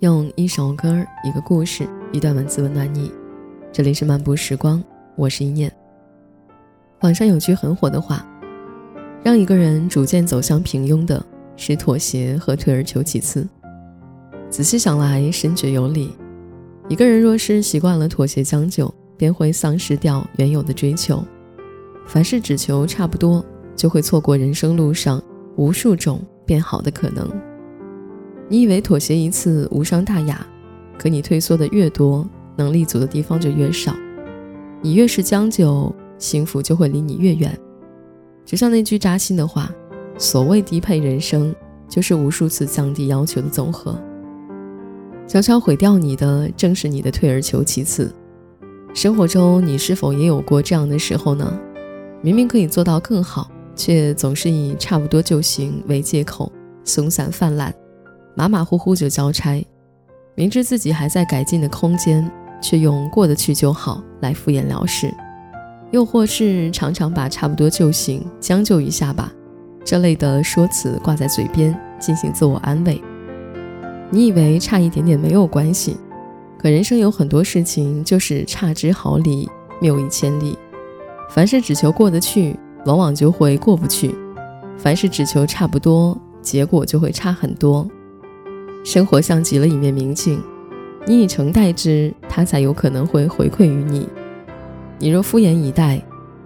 用一首歌、一个故事、一段文字温暖你。这里是漫步时光，我是一念。网上有句很火的话：“让一个人逐渐走向平庸的是妥协和退而求其次。”仔细想来，深觉有理。一个人若是习惯了妥协将就，便会丧失掉原有的追求。凡事只求差不多，就会错过人生路上无数种变好的可能。你以为妥协一次无伤大雅，可你退缩的越多，能立足的地方就越少。你越是将就，幸福就会离你越远。就像那句扎心的话：“所谓低配人生，就是无数次降低要求的总和。”悄悄毁掉你的，正是你的退而求其次。生活中，你是否也有过这样的时候呢？明明可以做到更好，却总是以差不多就行为借口，松散泛滥。马马虎虎就交差，明知自己还在改进的空间，却用过得去就好来敷衍了事，又或是常常把差不多就行、将就一下吧这类的说辞挂在嘴边，进行自我安慰。你以为差一点点没有关系，可人生有很多事情就是差之毫厘，谬以千里。凡事只求过得去，往往就会过不去；凡事只求差不多，结果就会差很多。生活像极了一面明镜，你以诚待之，它才有可能会回馈于你；你若敷衍以待，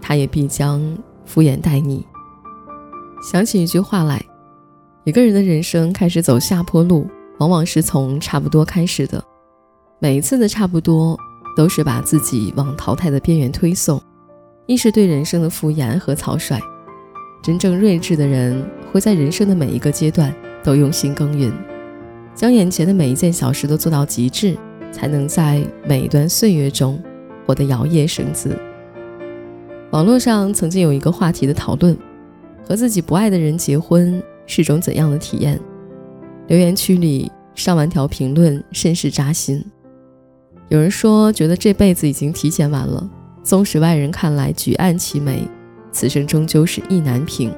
它也必将敷衍待你。想起一句话来：一个人的人生开始走下坡路，往往是从差不多开始的。每一次的差不多，都是把自己往淘汰的边缘推送，亦是对人生的敷衍和草率。真正睿智的人，会在人生的每一个阶段都用心耕耘。将眼前的每一件小事都做到极致，才能在每一段岁月中活得摇曳生姿。网络上曾经有一个话题的讨论：和自己不爱的人结婚是种怎样的体验？留言区里上万条评论甚是扎心。有人说觉得这辈子已经提前完了，纵使外人看来举案齐眉，此生终究是意难平。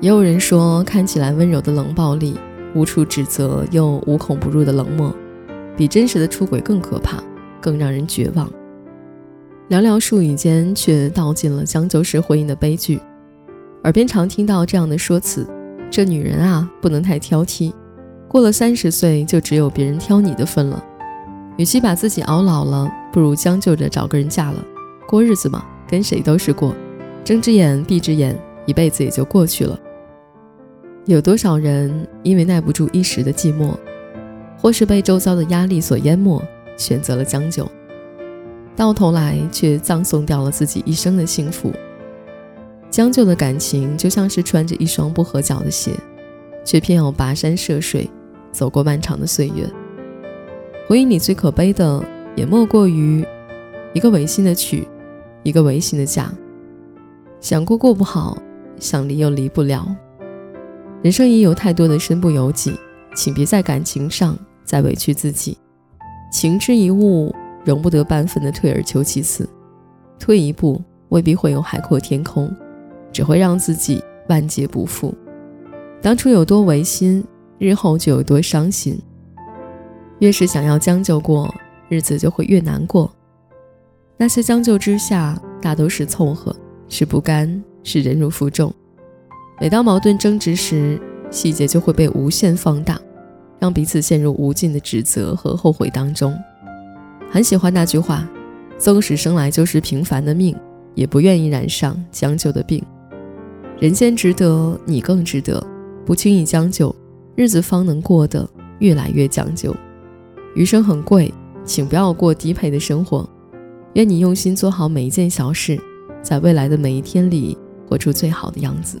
也有人说看起来温柔的冷暴力。无处指责又无孔不入的冷漠，比真实的出轨更可怕，更让人绝望。寥寥数语间，却道尽了将就式婚姻的悲剧。耳边常听到这样的说辞：“这女人啊，不能太挑剔，过了三十岁就只有别人挑你的份了。与其把自己熬老了，不如将就着找个人嫁了，过日子嘛，跟谁都是过，睁只眼闭只眼，一辈子也就过去了。”有多少人因为耐不住一时的寂寞，或是被周遭的压力所淹没，选择了将就，到头来却葬送掉了自己一生的幸福。将就的感情就像是穿着一双不合脚的鞋，却偏要跋山涉水，走过漫长的岁月。回忆里最可悲的，也莫过于一个违心的娶，一个违心的嫁。想过过不好，想离又离不了。人生已有太多的身不由己，请别在感情上再委屈自己。情之一物，容不得半分的退而求其次。退一步未必会有海阔天空，只会让自己万劫不复。当初有多违心，日后就有多伤心。越是想要将就过，日子就会越难过。那些将就之下，大都是凑合，是不甘，是忍辱负重。每当矛盾争执时，细节就会被无限放大，让彼此陷入无尽的指责和后悔当中。很喜欢那句话：“纵使生来就是平凡的命，也不愿意染上将就的病。”人间值得，你更值得。不轻易将就，日子方能过得越来越讲究。余生很贵，请不要过低配的生活。愿你用心做好每一件小事，在未来的每一天里活出最好的样子。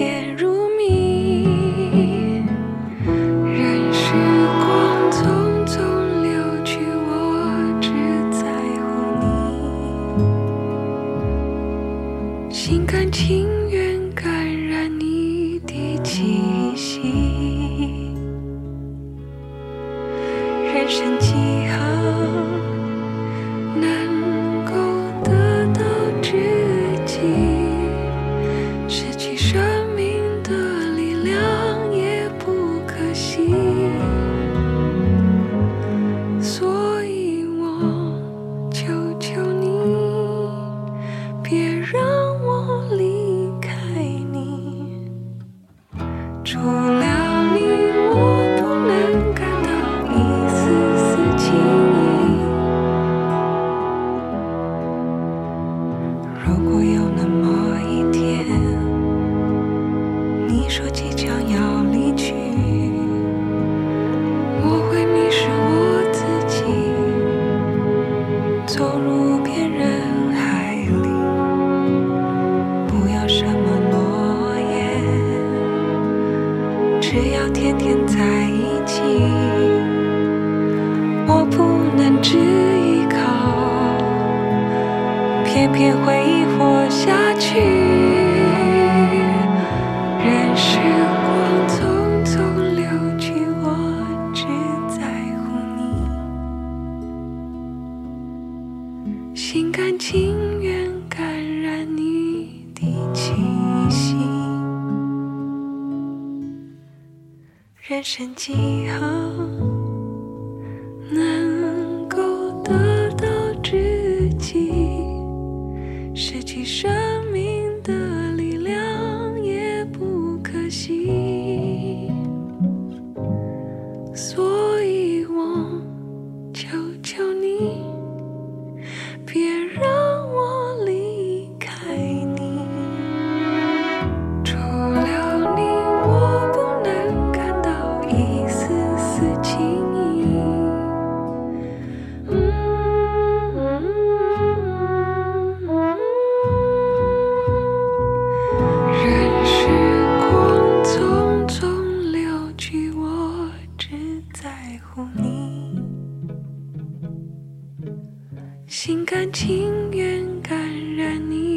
听只要天天在一起。我不能只依靠偏偏回忆人生几何能够得到知己失去生命的力量也不可惜。所心甘情愿感染你。